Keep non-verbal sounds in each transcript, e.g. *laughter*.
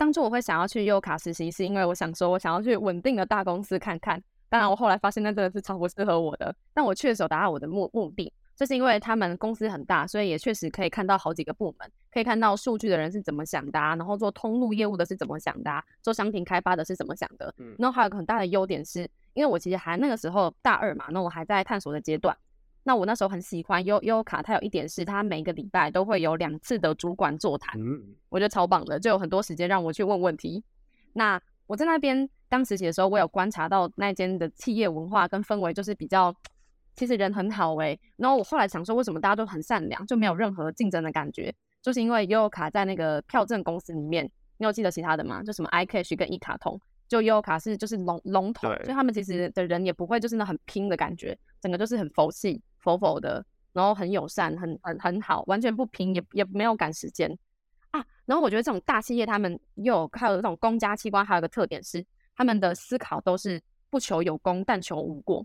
当初我会想要去优卡实习，是因为我想说，我想要去稳定的大公司看看。当然，我后来发现那真的是超不适合我的。但我确实有达到我的目目的，就是因为他们公司很大，所以也确实可以看到好几个部门，可以看到数据的人是怎么想的啊，然后做通路业务的是怎么想的啊，做商品开发的是怎么想的。嗯，然后还有个很大的优点是，因为我其实还那个时候大二嘛，那我还在探索的阶段。那我那时候很喜欢优优卡，它有一点是，它每个礼拜都会有两次的主管座谈，嗯，我觉得超棒的，就有很多时间让我去问问题。那我在那边当实习的时候，我有观察到那间的企业文化跟氛围，就是比较，其实人很好诶。然后我后来想说，为什么大家都很善良，就没有任何竞争的感觉？就是因为优卡在那个票证公司里面，你有记得其他的吗？就什么 iCash 跟一卡通，就优卡是就是龙龙头，所以他们其实的人也不会就是那很拼的感觉，整个就是很佛系。否否的，然后很友善，很很很好，完全不拼，也也没有赶时间啊。然后我觉得这种大企业，他们又有还有这种公家机关，还有一个特点是，他们的思考都是不求有功，但求无过。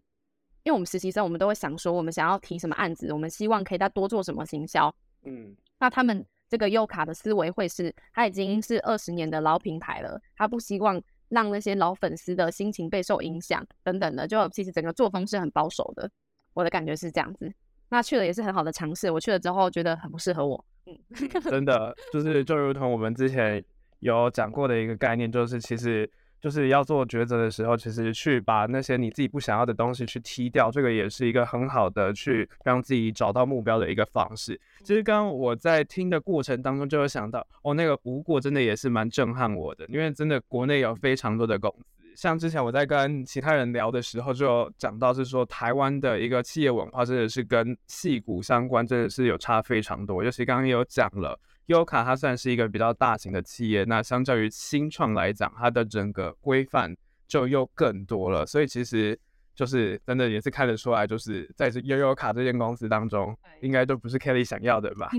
因为我们实习生，我们都会想说，我们想要提什么案子，我们希望可以再多做什么行销。嗯，那他们这个优卡的思维会是，他已经是二十年的老品牌了，他不希望让那些老粉丝的心情备受影响等等的，就其实整个作风是很保守的。我的感觉是这样子，那去了也是很好的尝试。我去了之后觉得很不适合我，嗯，真的就是就如同我们之前有讲过的一个概念，就是其实就是要做抉择的时候，其实去把那些你自己不想要的东西去踢掉，这个也是一个很好的去让自己找到目标的一个方式。其实刚刚我在听的过程当中就有想到，哦，那个无过真的也是蛮震撼我的，因为真的国内有非常多的公司。像之前我在跟其他人聊的时候，就讲到是说，台湾的一个企业文化真的是跟矽谷相关，真的是有差非常多。尤其刚刚也有讲了，优卡它算是一个比较大型的企业，那相较于新创来讲，它的整个规范就又更多了。所以其实就是真的也是看得出来，就是在这优优卡这间公司当中，应该都不是 Kelly 想要的吧？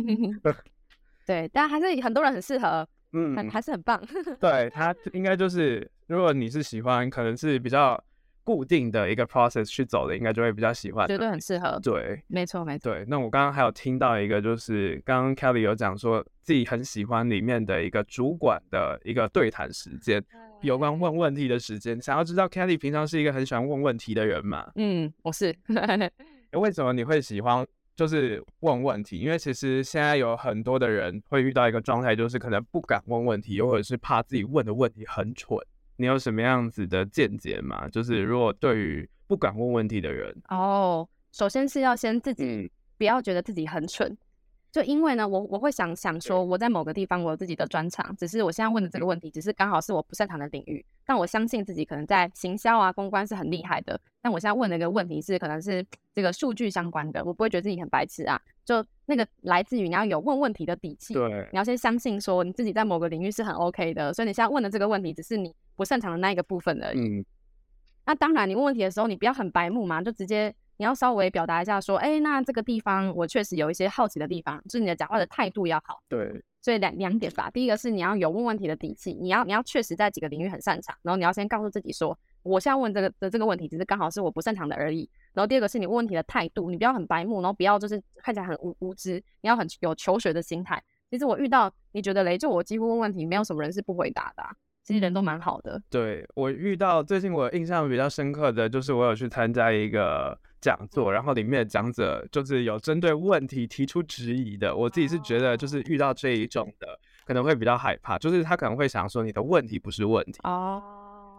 *laughs* 对，但还是很多人很适合。嗯，还是很棒。*laughs* 对，他应该就是，如果你是喜欢，可能是比较固定的一个 process 去走的，应该就会比较喜欢。绝对很适合。对，没错没错。对，那我刚刚还有听到一个，就是刚刚 Kelly 有讲说自己很喜欢里面的一个主管的一个对谈时间，有关问问题的时间。想要知道 Kelly 平常是一个很喜欢问问题的人嘛？嗯，我是。*laughs* 为什么你会喜欢？就是问问题，因为其实现在有很多的人会遇到一个状态，就是可能不敢问问题，又或者是怕自己问的问题很蠢。你有什么样子的见解吗？就是如果对于不敢问问题的人，哦，首先是要先自己不要觉得自己很蠢。就因为呢，我我会想想说，我在某个地方我有自己的专长，只是我现在问的这个问题，只是刚好是我不擅长的领域。但我相信自己可能在行销啊、公关是很厉害的。但我现在问的一个问题是，可能是这个数据相关的，我不会觉得自己很白痴啊。就那个来自于你要有问问题的底气，对，你要先相信说你自己在某个领域是很 OK 的。所以你现在问的这个问题，只是你不擅长的那一个部分而已。嗯。那当然，你问问题的时候，你不要很白目嘛，就直接。你要稍微表达一下，说，哎、欸，那这个地方我确实有一些好奇的地方，就是你的讲话的态度要好。对，所以两两点吧。第一个是你要有问问题的底气，你要你要确实在几个领域很擅长，然后你要先告诉自己说，我现在问这个的这个问题，只是刚好是我不擅长的而已。然后第二个是你问问题的态度，你不要很白目，然后不要就是看起来很无无知，你要很有求学的心态。其实我遇到你觉得雷，就我几乎问问题，没有什么人是不回答的、啊，其实人都蛮好的。对，我遇到最近我印象比较深刻的就是我有去参加一个。讲座，然后里面的讲者就是有针对问题提出质疑的。我自己是觉得，就是遇到这一种的，可能会比较害怕，就是他可能会想说你的问题不是问题哦，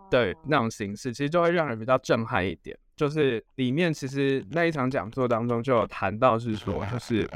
对，那种形式，其实就会让人比较震撼一点。就是里面其实那一场讲座当中就有谈到是说，就是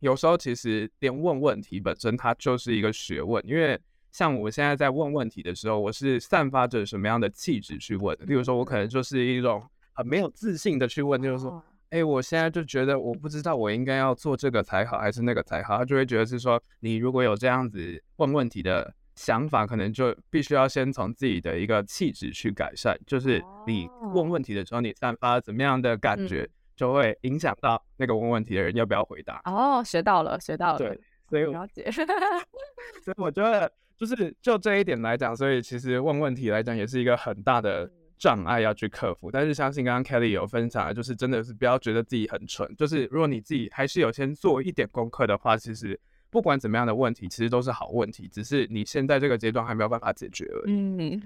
有时候其实连问问题本身它就是一个学问，因为像我现在在问问题的时候，我是散发着什么样的气质去问的。例如说，我可能就是一种。很没有自信的去问，就是说，哎、欸，我现在就觉得我不知道我应该要做这个才好，还是那个才好。他就会觉得是说，你如果有这样子问问题的想法，可能就必须要先从自己的一个气质去改善。就是你问问题的时候，你散发怎么样的感觉，就会影响到那个问问题的人要不要回答。哦，学到了，学到了。对，所以我了解。所以我觉得，就是就这一点来讲，所以其实问问题来讲，也是一个很大的。障碍要去克服，但是相信刚刚 Kelly 有分享的，就是真的是不要觉得自己很蠢，就是如果你自己还是有先做一点功课的话，其实不管怎么样的问题，其实都是好问题，只是你现在这个阶段还没有办法解决而已。嗯，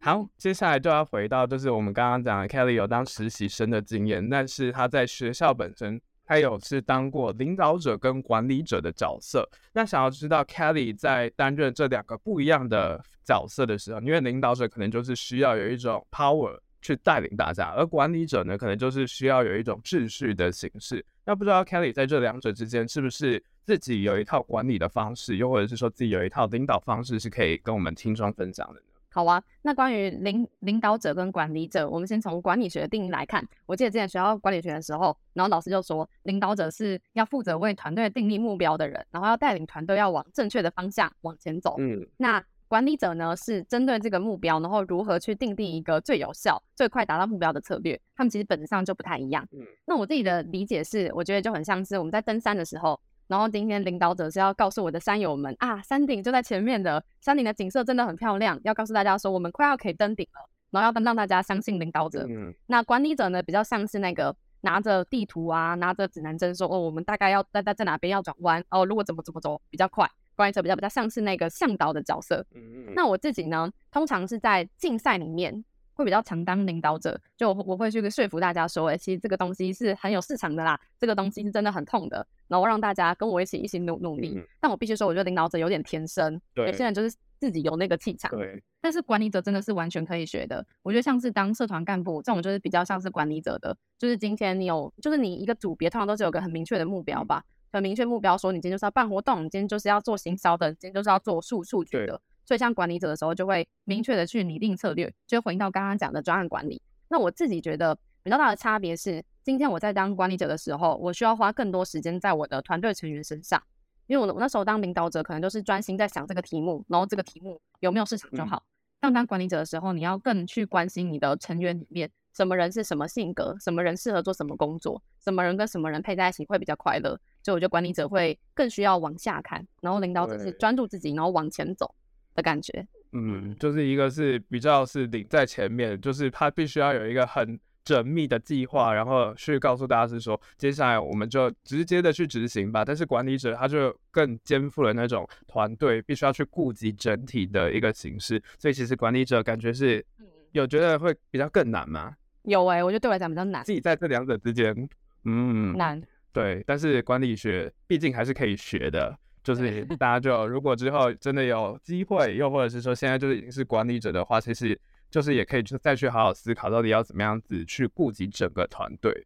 好，接下来就要回到就是我们刚刚讲的 Kelly 有当实习生的经验，但是他在学校本身。还有是当过领导者跟管理者的角色，那想要知道 Kelly 在担任这两个不一样的角色的时候，因为领导者可能就是需要有一种 power 去带领大家，而管理者呢，可能就是需要有一种秩序的形式。那不知道 Kelly 在这两者之间是不是自己有一套管理的方式，又或者是说自己有一套领导方式，是可以跟我们听众分享的呢？好啊，那关于领领导者跟管理者，我们先从管理学的定义来看。我记得之前学校管理学的时候，然后老师就说，领导者是要负责为团队定立目标的人，然后要带领团队要往正确的方向往前走。嗯，那管理者呢，是针对这个目标，然后如何去定定一个最有效、最快达到目标的策略。他们其实本质上就不太一样。嗯，那我自己的理解是，我觉得就很像是我们在登山的时候。然后今天领导者是要告诉我的山友们啊，山顶就在前面的，山顶的景色真的很漂亮，要告诉大家说我们快要可以登顶了，然后要让大家相信领导者。嗯。那管理者呢，比较像是那个拿着地图啊，拿着指南针说哦，我们大概要在在在哪边要转弯哦，如果怎么怎么走比较快。管理者比较比较像是那个向导的角色。嗯。那我自己呢，通常是在竞赛里面。会比较常当领导者，就我我会去说服大家说，哎，其实这个东西是很有市场的啦，这个东西是真的很痛的，然后让大家跟我一起一起努努力。嗯、但我必须说，我觉得领导者有点天生，对，有些人就是自己有那个气场，对。但是管理者真的是完全可以学的。我觉得像是当社团干部这种，就是比较像是管理者的，就是今天你有，就是你一个组别通常都是有个很明确的目标吧，很明确目标，说你今天就是要办活动，你今天就是要做行销的，你今天就是要做数数据的。所以，像管理者的时候，就会明确的去拟定策略，就回应到刚刚讲的专案管理。那我自己觉得比较大的差别是，今天我在当管理者的时候，我需要花更多时间在我的团队成员身上，因为我我那时候当领导者，可能就是专心在想这个题目，然后这个题目有没有市场就好。但当管理者的时候，你要更去关心你的成员里面，什么人是什么性格，什么人适合做什么工作，什么人跟什么人配在一起会比较快乐。所以，我觉得管理者会更需要往下看，然后领导者是专注自己，然后往前走的感觉。嗯，就是一个是比较是领在前面，就是他必须要有一个很缜密的计划，然后去告诉大家是说，接下来我们就直接的去执行吧。但是管理者他就更肩负了那种团队必须要去顾及整体的一个形式，所以其实管理者感觉是有觉得会比较更难吗？有哎、欸，我觉得对我来讲比较难。自己在这两者之间，嗯，难。对，但是管理学毕竟还是可以学的。就是大家就如果之后真的有机会，又或者是说现在就是已经是管理者的话，其实就是也可以就再去好好思考到底要怎么样子去顾及整个团队。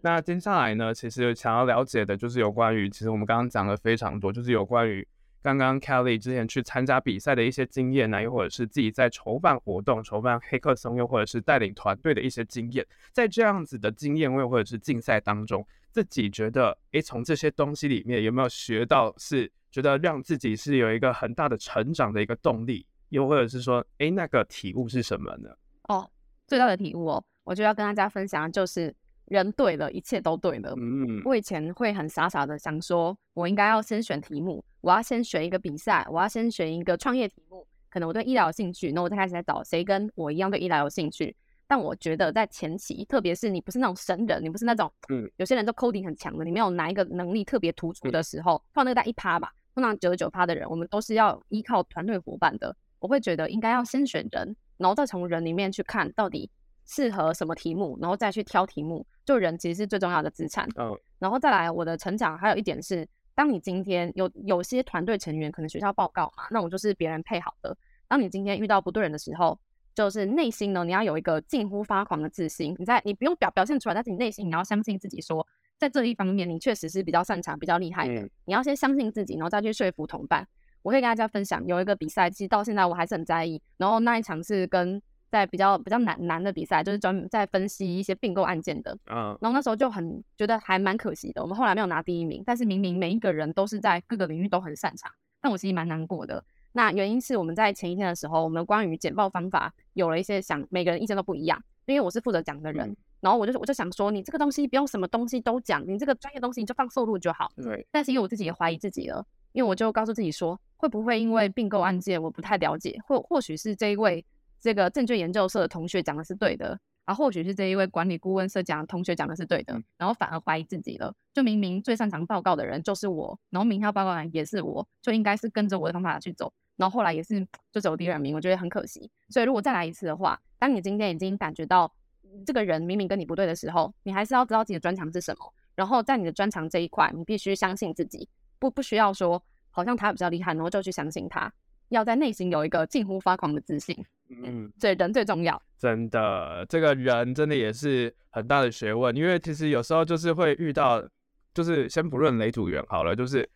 那接下来呢，其实想要了解的就是有关于，其实我们刚刚讲了非常多，就是有关于刚刚 Kelly 之前去参加比赛的一些经验呢，又或者是自己在筹办活动、筹办黑客松，又或者是带领团队的一些经验，在这样子的经验，又或者是竞赛当中。自己觉得，诶，从这些东西里面有没有学到，是觉得让自己是有一个很大的成长的一个动力，又或者是说，诶，那个体悟是什么呢？哦，最大的体悟哦，我就要跟大家分享的就是，人对了，一切都对了。嗯，我以前会很傻傻的想说，我应该要先选题目，我要先选一个比赛，我要先选一个创业题目，可能我对医疗有兴趣，那我再开始在找谁跟我一样对医疗有兴趣。但我觉得在前期，特别是你不是那种神人，你不是那种，嗯，有些人都 coding 很强的，你没有哪一个能力特别突出的时候，放那个在一趴吧，通常九十九趴的人，我们都是要依靠团队伙伴的。我会觉得应该要先选人，然后再从人里面去看到底适合什么题目，然后再去挑题目。就人其实是最重要的资产。嗯，然后再来我的成长，还有一点是，当你今天有有些团队成员可能学校报告嘛，那我就是别人配好的。当你今天遇到不对人的时候，就是内心呢，你要有一个近乎发狂的自信。你在你不用表表现出来，但是你内心你要相信自己说，说在这一方面你确实是比较擅长、比较厉害的。嗯、你要先相信自己，然后再去说服同伴。我可以跟大家分享，有一个比赛，其实到现在我还是很在意。然后那一场是跟在比较比较难难的比赛，就是专门在分析一些并购案件的。嗯。然后那时候就很觉得还蛮可惜的，我们后来没有拿第一名。但是明明每一个人都是在各个领域都很擅长，但我其实蛮难过的。那原因是我们在前一天的时候，我们关于简报方法有了一些想，每个人意见都不一样。因为我是负责讲的人，嗯、然后我就我就想说，你这个东西不用什么东西都讲，你这个专业东西你就放收录就好。对。但是因为我自己也怀疑自己了，因为我就告诉自己说，会不会因为并购案件我不太了解，或或许是这一位这个证券研究社的同学讲的是对的，啊，或许是这一位管理顾问社讲同学讲的是对的，然后反而怀疑自己了。就明明最擅长报告的人就是我，然后明天报告的人也是我，就应该是跟着我的方法去走。然后后来也是就走第二名，我觉得很可惜。所以如果再来一次的话，当你今天已经感觉到这个人明明跟你不对的时候，你还是要知道自己的专长是什么。然后在你的专长这一块，你必须相信自己，不不需要说好像他比较厉害，然后就去相信他。要在内心有一个近乎发狂的自信。嗯，对，人最重要。真的，这个人真的也是很大的学问，因为其实有时候就是会遇到，就是先不论雷组员好了，就是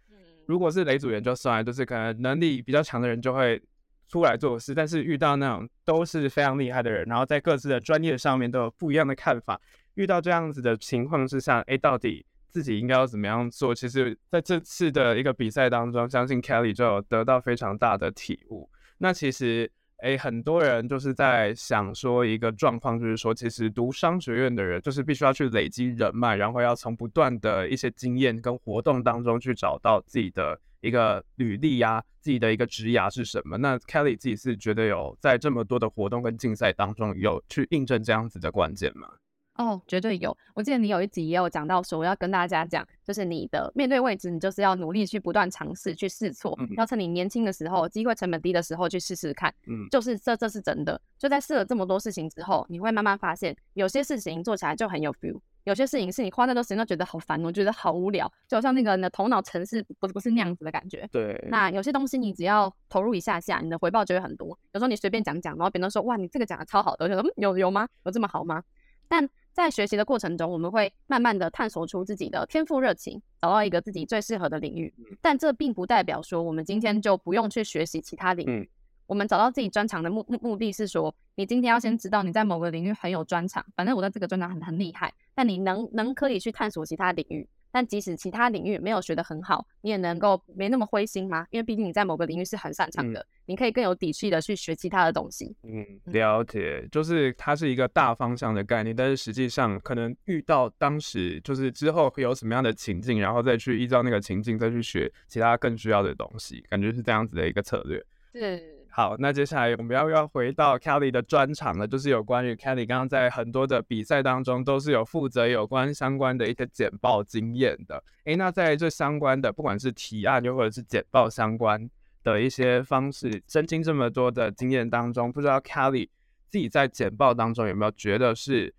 如果是雷组员就算了，就是可能能力比较强的人就会出来做事，但是遇到那种都是非常厉害的人，然后在各自的专业上面都有不一样的看法，遇到这样子的情况之下，哎，到底自己应该要怎么样做？其实在这次的一个比赛当中，相信 Kelly 就有得到非常大的体悟。那其实。诶，很多人就是在想说一个状况，就是说，其实读商学院的人，就是必须要去累积人脉，然后要从不断的一些经验跟活动当中去找到自己的一个履历呀，自己的一个职涯是什么。那 Kelly 自己是觉得有在这么多的活动跟竞赛当中有去印证这样子的关键吗？哦，绝对有。我记得你有一集也有讲到说，我要跟大家讲，就是你的面对未知，你就是要努力去不断尝试，去试错，嗯、要趁你年轻的时候，机会成本低的时候去试试看。嗯，就是这这是真的。就在试了这么多事情之后，你会慢慢发现，有些事情做起来就很有 feel，有些事情是你花那么多时间都觉得好烦，我觉得好无聊，就好像那个你的头脑城市不是不是那样子的感觉。对。那有些东西你只要投入一下下，你的回报就会很多。有时候你随便讲讲，然后别人说哇，你这个讲的超好的，我觉得嗯，有有吗？有这么好吗？但在学习的过程中，我们会慢慢的探索出自己的天赋热情，找到一个自己最适合的领域。但这并不代表说我们今天就不用去学习其他领域。我们找到自己专长的目目目的是说，你今天要先知道你在某个领域很有专长，反正我在这个专长很很厉害，但你能能可以去探索其他领域。但即使其他领域没有学得很好，你也能够没那么灰心吗？因为毕竟你在某个领域是很擅长的，嗯、你可以更有底气的去学其他的东西。嗯，了解，就是它是一个大方向的概念，但是实际上可能遇到当时就是之后会有什么样的情境，然后再去依照那个情境再去学其他更需要的东西，感觉是这样子的一个策略。是。好，那接下来我们要要回到 Kelly 的专场了，就是有关于 Kelly 刚刚在很多的比赛当中都是有负责有关相关的一些简报经验的。诶，那在这相关的，不管是提案又或者是简报相关的一些方式，身经这么多的经验当中，不知道 Kelly 自己在简报当中有没有觉得是，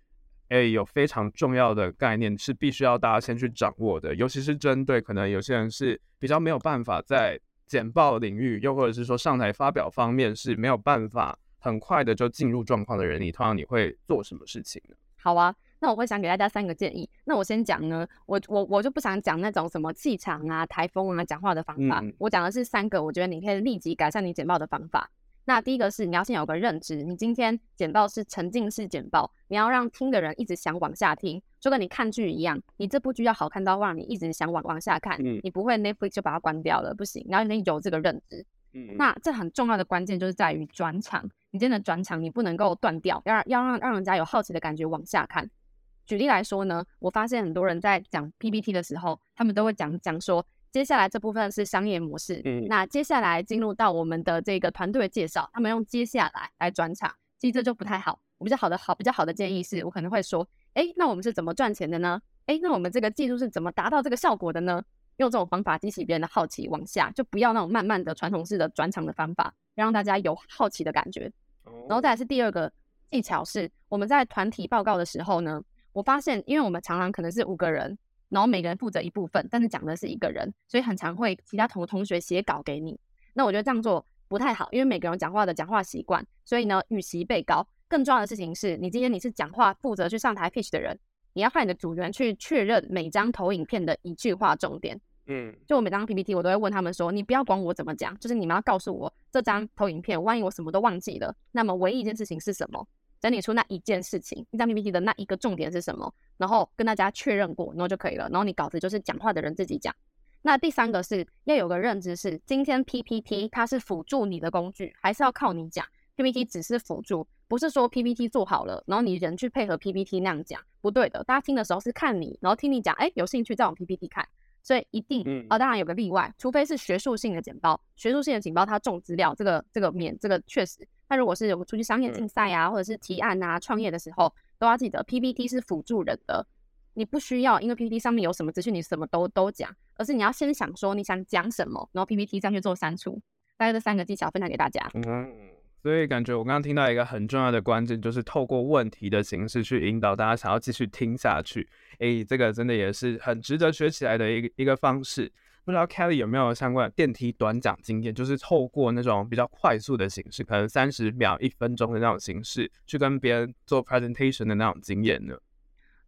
诶，有非常重要的概念是必须要大家先去掌握的，尤其是针对可能有些人是比较没有办法在。简报领域，又或者是说上台发表方面是没有办法很快的就进入状况的人，你通常你会做什么事情呢？好啊，那我会想给大家三个建议。那我先讲呢，我我我就不想讲那种什么气场啊、台风啊讲话的方法，嗯、我讲的是三个，我觉得你可以立即改善你简报的方法。那第一个是你要先有个认知，你今天简报是沉浸式简报，你要让听的人一直想往下听，就跟你看剧一样，你这部剧要好看到让你一直想往往下看，嗯、你不会 Netflix 就把它关掉了，不行，然后你有这个认知。嗯、那这很重要的关键就是在于转场，你今天的转场你不能够断掉，要要让让人家有好奇的感觉往下看。举例来说呢，我发现很多人在讲 PPT 的时候，他们都会讲讲说。接下来这部分是商业模式，嗯，那接下来进入到我们的这个团队介绍，他们用接下来来转场，其实这就不太好。我比较好的好比较好的建议是，我可能会说，哎，那我们是怎么赚钱的呢？哎，那我们这个技术是怎么达到这个效果的呢？用这种方法激起别人的好奇，往下就不要那种慢慢的传统式的转场的方法，让大家有好奇的感觉。然后再来是第二个技巧是，我们在团体报告的时候呢，我发现，因为我们常常可能是五个人。然后每个人负责一部分，但是讲的是一个人，所以很常会其他同同学写稿给你。那我觉得这样做不太好，因为每个人讲话的讲话习惯，所以呢，与其被告，更重要的事情是你今天你是讲话负责去上台 pitch 的人，你要派你的组员去确认每张投影片的一句话重点。嗯，就我每张 PPT 我都会问他们说，你不要管我怎么讲，就是你们要告诉我这张投影片，万一我什么都忘记了，那么唯一一件事情是什么？整理出那一件事情，一张 PPT 的那一个重点是什么，然后跟大家确认过，然后就可以了。然后你稿子就是讲话的人自己讲。那第三个是要有个认知是，今天 PPT 它是辅助你的工具，还是要靠你讲。PPT 只是辅助，不是说 PPT 做好了，然后你人去配合 PPT 那样讲，不对的。大家听的时候是看你，然后听你讲，哎，有兴趣再往 PPT 看。所以一定，啊、哦，当然有个例外，除非是学术性的简报，学术性的简报它重资料，这个这个免这个确实。那如果是有出去商业竞赛啊，或者是提案啊、创业的时候，都要记得 PPT 是辅助人的，你不需要因为 PPT 上面有什么资讯，你什么都都讲，而是你要先想说你想讲什么，然后 PPT 上去做删除。大概这三个技巧分享给大家。嗯，所以感觉我刚刚听到一个很重要的关键，就是透过问题的形式去引导大家想要继续听下去。诶，这个真的也是很值得学起来的一个一个方式。不知道 Kelly 有没有相关的电梯短讲经验，就是透过那种比较快速的形式，可能三十秒、一分钟的那种形式，去跟别人做 presentation 的那种经验呢？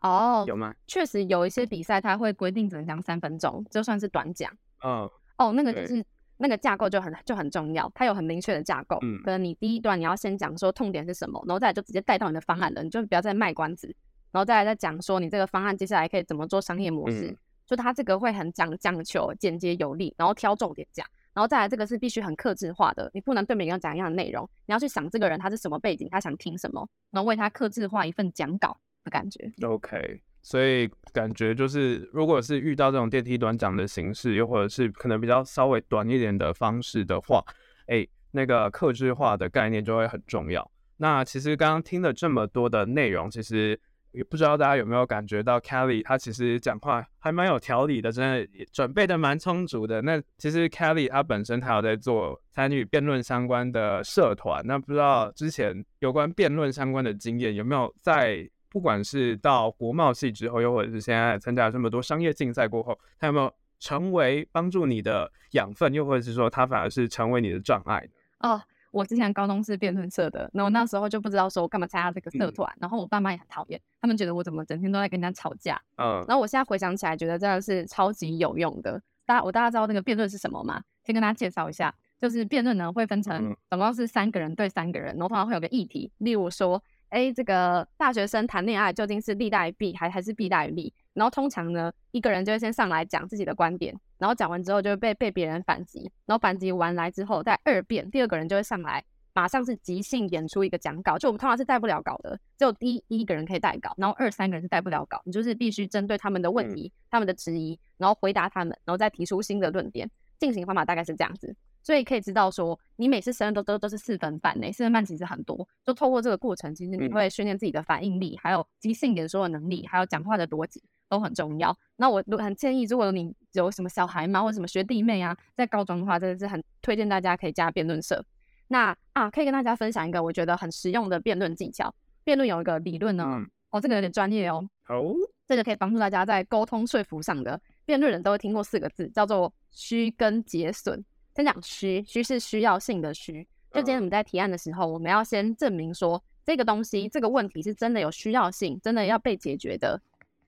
哦，有吗？确实有一些比赛，它会规定只能讲三分钟，就算是短讲。嗯，哦，那个就是那个架构就很就很重要，它有很明确的架构。嗯，可能你第一段你要先讲说痛点是什么，然后再来就直接带到你的方案了，你就不要再卖关子，然后再来再讲说你这个方案接下来可以怎么做商业模式。嗯就他这个会很讲讲求简洁有力，然后挑重点讲，然后再来这个是必须很克制化的，你不能对每个人讲一样的内容，你要去想这个人他是什么背景，他想听什么，然后为他克制化一份讲稿的感觉。OK，所以感觉就是如果是遇到这种电梯短讲的形式，又或者是可能比较稍微短一点的方式的话，哎，那个克制化的概念就会很重要。那其实刚刚听了这么多的内容，其实。也不知道大家有没有感觉到，Kelly 他其实讲话还蛮有条理的，真的准备的蛮充足的。那其实 Kelly 他本身他有在做参与辩论相关的社团，那不知道之前有关辩论相关的经验有没有在，不管是到国贸系之后，又或者是现在参加了这么多商业竞赛过后，他有没有成为帮助你的养分，又或者是说他反而是成为你的障碍？哦。我之前高中是辩论社的，那我那时候就不知道说我干嘛参加这个社团，嗯、然后我爸妈也很讨厌，他们觉得我怎么整天都在跟人家吵架。嗯，然后我现在回想起来，觉得真的是超级有用的。大家，我大家知道那个辩论是什么吗？先跟大家介绍一下，就是辩论呢会分成总共是三个人对三个人，然后通常会有个议题，例如说。哎，这个大学生谈恋爱究竟是利大于弊还还是弊大于利？然后通常呢，一个人就会先上来讲自己的观点，然后讲完之后就会被被别人反击，然后反击完来之后再二辩，第二个人就会上来，马上是即兴演出一个讲稿。就我们通常是带不了稿的，只有第一一个人可以带稿，然后二三个人是带不了稿，你就是必须针对他们的问题、他们的质疑，然后回答他们，然后再提出新的论点。进行方法大概是这样子。所以可以知道说，你每次申论都都都是四分半呢，四分半其实很多。就透过这个过程，其实你会训练自己的反应力，还有即兴演说的能力，还有讲话的逻辑都很重要。那我很建议，如果你有什么小孩嘛，或者什么学弟妹啊，在高中的话，真的是很推荐大家可以加辩论社。那啊，可以跟大家分享一个我觉得很实用的辩论技巧。辩论有一个理论呢，嗯、哦，这个有点专业哦。好，这个可以帮助大家在沟通说服上的。辩论人都会听过四个字，叫做虚跟结损。先讲虚，虚是需要性的虚。就今天我们在提案的时候，我们要先证明说这个东西、这个问题是真的有需要性，真的要被解决的，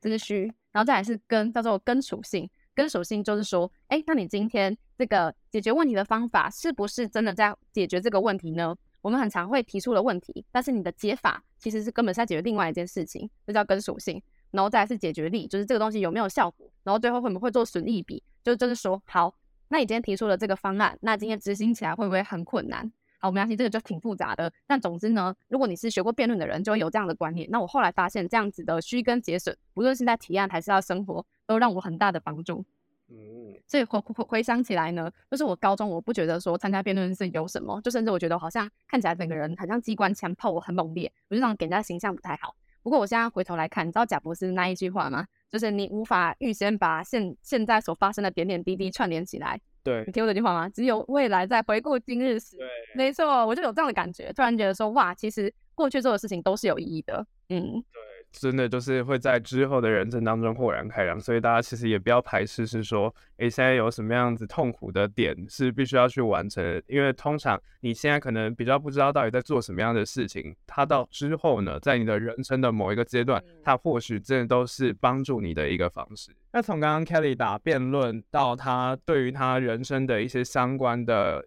这是虚。然后再来是根，叫做根属性。根属性就是说，哎，那你今天这个解决问题的方法是不是真的在解决这个问题呢？我们很常会提出了问题，但是你的解法其实是根本是在解决另外一件事情，这叫根属性。然后再是解决力，就是这个东西有没有效果。然后最后会不会做损益比，就就是说好。那你今天提出了这个方案，那今天执行起来会不会很困难？好，我们相信这个就挺复杂的。但总之呢，如果你是学过辩论的人，就会有这样的观念。那我后来发现，这样子的虚根结损，无论是在提案还是要生活，都让我很大的帮助。嗯，所以回回回想起来呢，就是我高中我不觉得说参加辩论是有什么，就甚至我觉得好像看起来整个人好像机关枪炮，我很猛烈，我就这样给人家形象不太好。不过我现在回头来看，你知道贾博士那一句话吗？就是你无法预先把现现在所发生的点点滴滴串联起来。对，你听过这句话吗？只有未来在回顾今日时。对，没错，我就有这样的感觉，突然觉得说，哇，其实过去做的事情都是有意义的。嗯，对。真的就是会在之后的人生当中豁然开朗，所以大家其实也不要排斥，是说，诶，现在有什么样子痛苦的点是必须要去完成的，因为通常你现在可能比较不知道到底在做什么样的事情，它到之后呢，在你的人生的某一个阶段，它或许真的都是帮助你的一个方式。那从刚刚 Kelly 打辩论到他对于他人生的一些相关的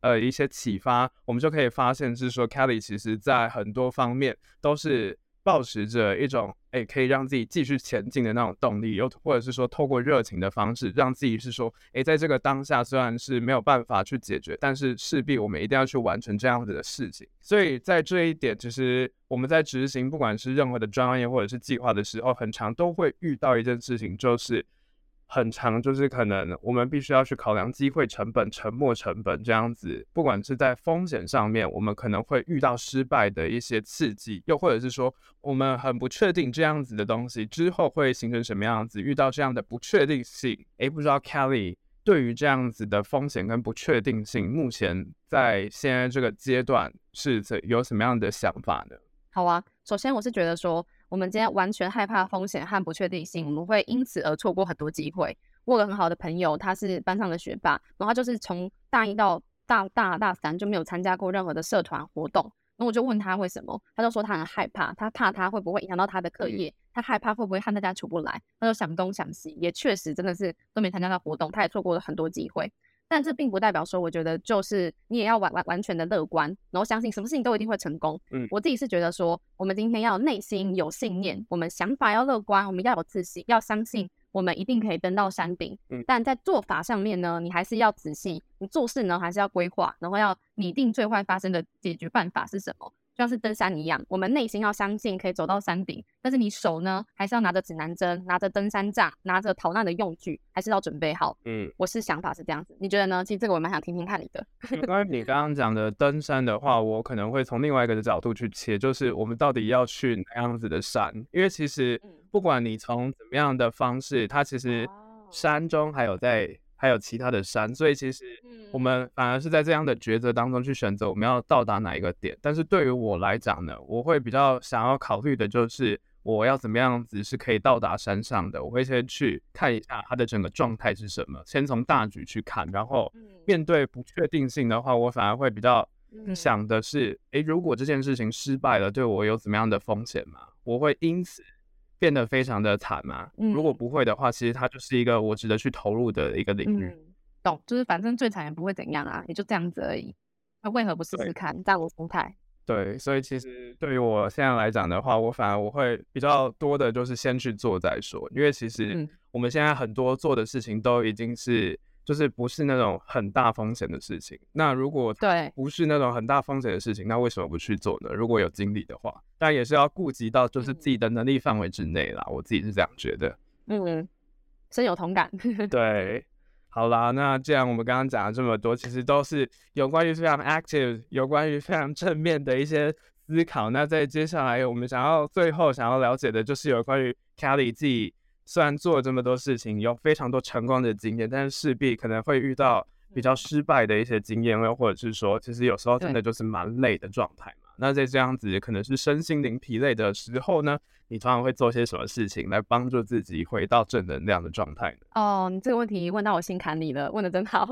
呃一些启发，我们就可以发现是说，Kelly 其实在很多方面都是。保持着一种哎、可以让自己继续前进的那种动力，又或者是说透过热情的方式，让自己是说哎、在这个当下虽然是没有办法去解决，但是势必我们一定要去完成这样子的事情。所以在这一点，其实我们在执行不管是任何的专业或者是计划的时候，很常都会遇到一件事情，就是很长，就是可能我们必须要去考量机会成本、沉没成本这样子。不管是在风险上面，我们可能会遇到失败的一些刺激，又或者是说我们很不确定这样子的东西之后会形成什么样子。遇到这样的不确定性，诶，不知道 Kelly 对于这样子的风险跟不确定性，目前在现在这个阶段是怎有什么样的想法呢？好啊，首先我是觉得说。我们今天完全害怕风险和不确定性，我们会因此而错过很多机会。我有个很好的朋友，他是班上的学霸，然后他就是从大一到大大大三就没有参加过任何的社团活动。然后我就问他为什么，他就说他很害怕，他怕他会不会影响到他的课业，他害怕会不会和大家处不来。他就想东想西，也确实真的是都没参加到活动，他也错过了很多机会。但这并不代表说，我觉得就是你也要完完完全的乐观，然后相信什么事情都一定会成功。嗯，我自己是觉得说，我们今天要内心有信念，我们想法要乐观，我们要有自信，要相信我们一定可以登到山顶。嗯，但在做法上面呢，你还是要仔细，你做事呢还是要规划，然后要拟定最坏发生的解决办法是什么。就像是登山一样，我们内心要相信可以走到山顶，但是你手呢，还是要拿着指南针，拿着登山杖，拿着逃难的用具，还是要准备好。嗯，我是想法是这样子，你觉得呢？其实这个我蛮想听听看你的。关于你刚刚讲的登山的话，我可能会从另外一个的角度去切，就是我们到底要去哪样子的山？因为其实不管你从怎么样的方式，它其实山中还有在。还有其他的山，所以其实我们反而是在这样的抉择当中去选择我们要到达哪一个点。但是对于我来讲呢，我会比较想要考虑的就是我要怎么样子是可以到达山上的。我会先去看一下它的整个状态是什么，先从大局去看，然后面对不确定性的话，我反而会比较想的是，诶，如果这件事情失败了，对我有怎么样的风险吗？我会因此。变得非常的惨吗？嗯，如果不会的话，其实它就是一个我值得去投入的一个领域。嗯，懂，就是反正最惨也不会怎样啊，也就这样子而已。那为何不试试看？这样我心态。对，所以其实对于我现在来讲的话，我反而我会比较多的就是先去做再说，因为其实我们现在很多做的事情都已经是。就是不是那种很大风险的事情。那如果对不是那种很大风险的事情，那为什么不去做呢？如果有精力的话，但也是要顾及到就是自己的能力范围之内啦。我自己是这样觉得。嗯，深有同感。*laughs* 对，好啦，那既然我们刚刚讲了这么多，其实都是有关于非常 active、有关于非常正面的一些思考。那在接下来，我们想要最后想要了解的就是有关于 Kelly 自己。虽然做了这么多事情，有非常多成功的经验，但是势必可能会遇到比较失败的一些经验，又或者是说，其实有时候真的就是蛮累的状态嘛。那在这样子可能是身心灵疲累的时候呢，你通常会做些什么事情来帮助自己回到正能量的状态呢？哦，你这个问题问到我心坎里了，问的真好。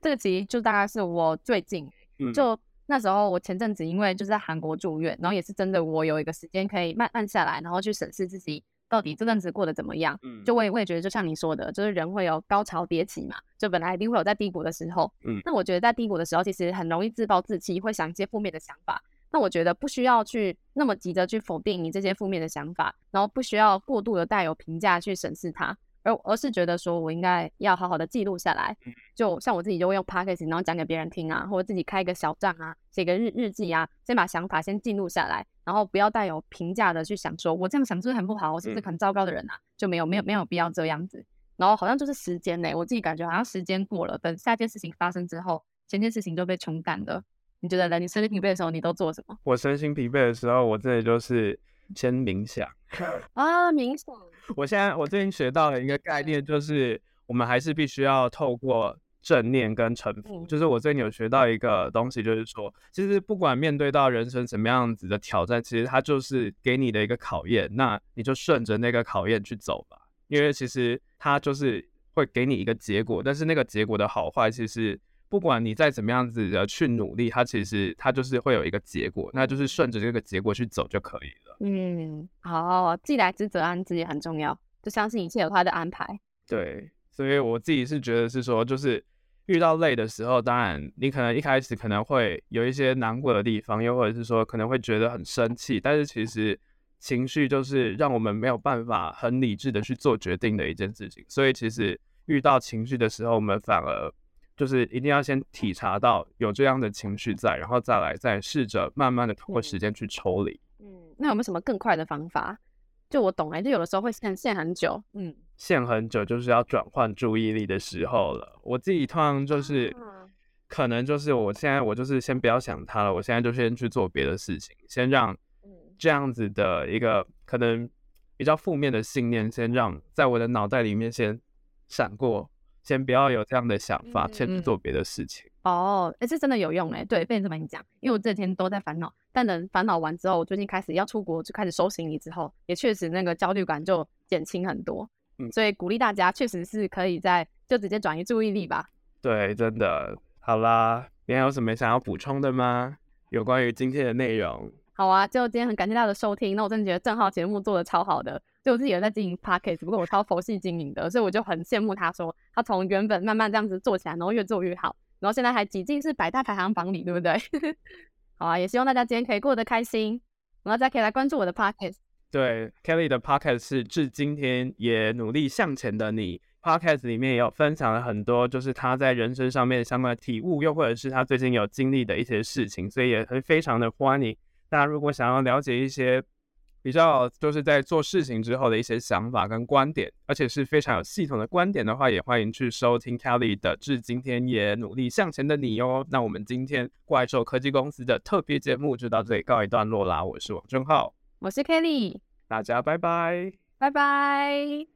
这个其实就大概是我最近，嗯、就那时候我前阵子因为就是在韩国住院，然后也是真的我有一个时间可以慢慢下来，然后去审视自己。到底这阵子过得怎么样？嗯，就我也我也觉得，就像你说的，就是人会有高潮迭起嘛，就本来一定会有在低谷的时候。嗯，那我觉得在低谷的时候，其实很容易自暴自弃，会想一些负面的想法。那我觉得不需要去那么急着去否定你这些负面的想法，然后不需要过度的带有评价去审视它。而而是觉得说，我应该要好好的记录下来，就像我自己就会用 podcast 然后讲给别人听啊，或者自己开一个小账啊，写个日日记啊，先把想法先记录下来，然后不要带有评价的去想说，我这样想是不是很不好，我是不是很糟糕的人啊？就没有没有没有必要这样子。然后好像就是时间呢，我自己感觉好像时间过了，等下件事情发生之后，前件事情就被冲淡了。你觉得呢？你身心疲惫的时候，你都做什么？我身心疲惫的时候，我真的就是先冥想 *laughs* 啊，冥想。我现在我最近学到了一个概念，就是我们还是必须要透过正念跟臣服。就是我最近有学到一个东西，就是说，其实不管面对到人生什么样子的挑战，其实它就是给你的一个考验。那你就顺着那个考验去走吧，因为其实它就是会给你一个结果。但是那个结果的好坏，其实不管你再怎么样子的去努力，它其实它就是会有一个结果，那就是顺着这个结果去走就可以了。嗯，好，既来之则安之也很重要，就相信一切有他的安排。对，所以我自己是觉得是说，就是遇到累的时候，当然你可能一开始可能会有一些难过的地方，又或者是说可能会觉得很生气，但是其实情绪就是让我们没有办法很理智的去做决定的一件事情。所以其实遇到情绪的时候，我们反而就是一定要先体察到有这样的情绪在，然后再来再试着慢慢的通过时间去抽离。嗯，那有没有什么更快的方法？就我懂哎、欸，就有的时候会限限很久。嗯，陷很久，就是要转换注意力的时候了。我自己通常就是，可能就是我现在我就是先不要想他了，我现在就先去做别的事情，先让这样子的一个可能比较负面的信念，先让在我的脑袋里面先闪过，先不要有这样的想法，先去做别的事情。哦，哎，这真的有用哎，对，被你这么一讲，因为我这几天都在烦恼，但等烦恼完之后，我最近开始要出国，就开始收行李之后，也确实那个焦虑感就减轻很多。嗯，所以鼓励大家，确实是可以在就直接转移注意力吧。对，真的。好啦，你还有什么想要补充的吗？有关于今天的内容？好啊，就今天很感谢大家的收听。那我真的觉得正浩节目做的超好的，就我自己也在经营 Podcast，不过我超佛系经营的，所以我就很羡慕他说，他从原本慢慢这样子做起来，然后越做越好。然后现在还挤进是百大排行榜里，对不对？*laughs* 好啊，也希望大家今天可以过得开心，然后大家可以来关注我的 podcast。对，Kelly 的 podcast 是致今天也努力向前的你。podcast 里面也有分享了很多，就是他在人生上面相关的体悟，又或者是他最近有经历的一些事情，所以也会非常的欢迎大家。如果想要了解一些。比较就是在做事情之后的一些想法跟观点，而且是非常有系统的观点的话，也欢迎去收听 Kelly 的《致今天也努力向前的你》哦。那我们今天怪兽科技公司的特别节目就到这里告一段落啦。我是王正浩，我是 Kelly，大家拜拜，拜拜。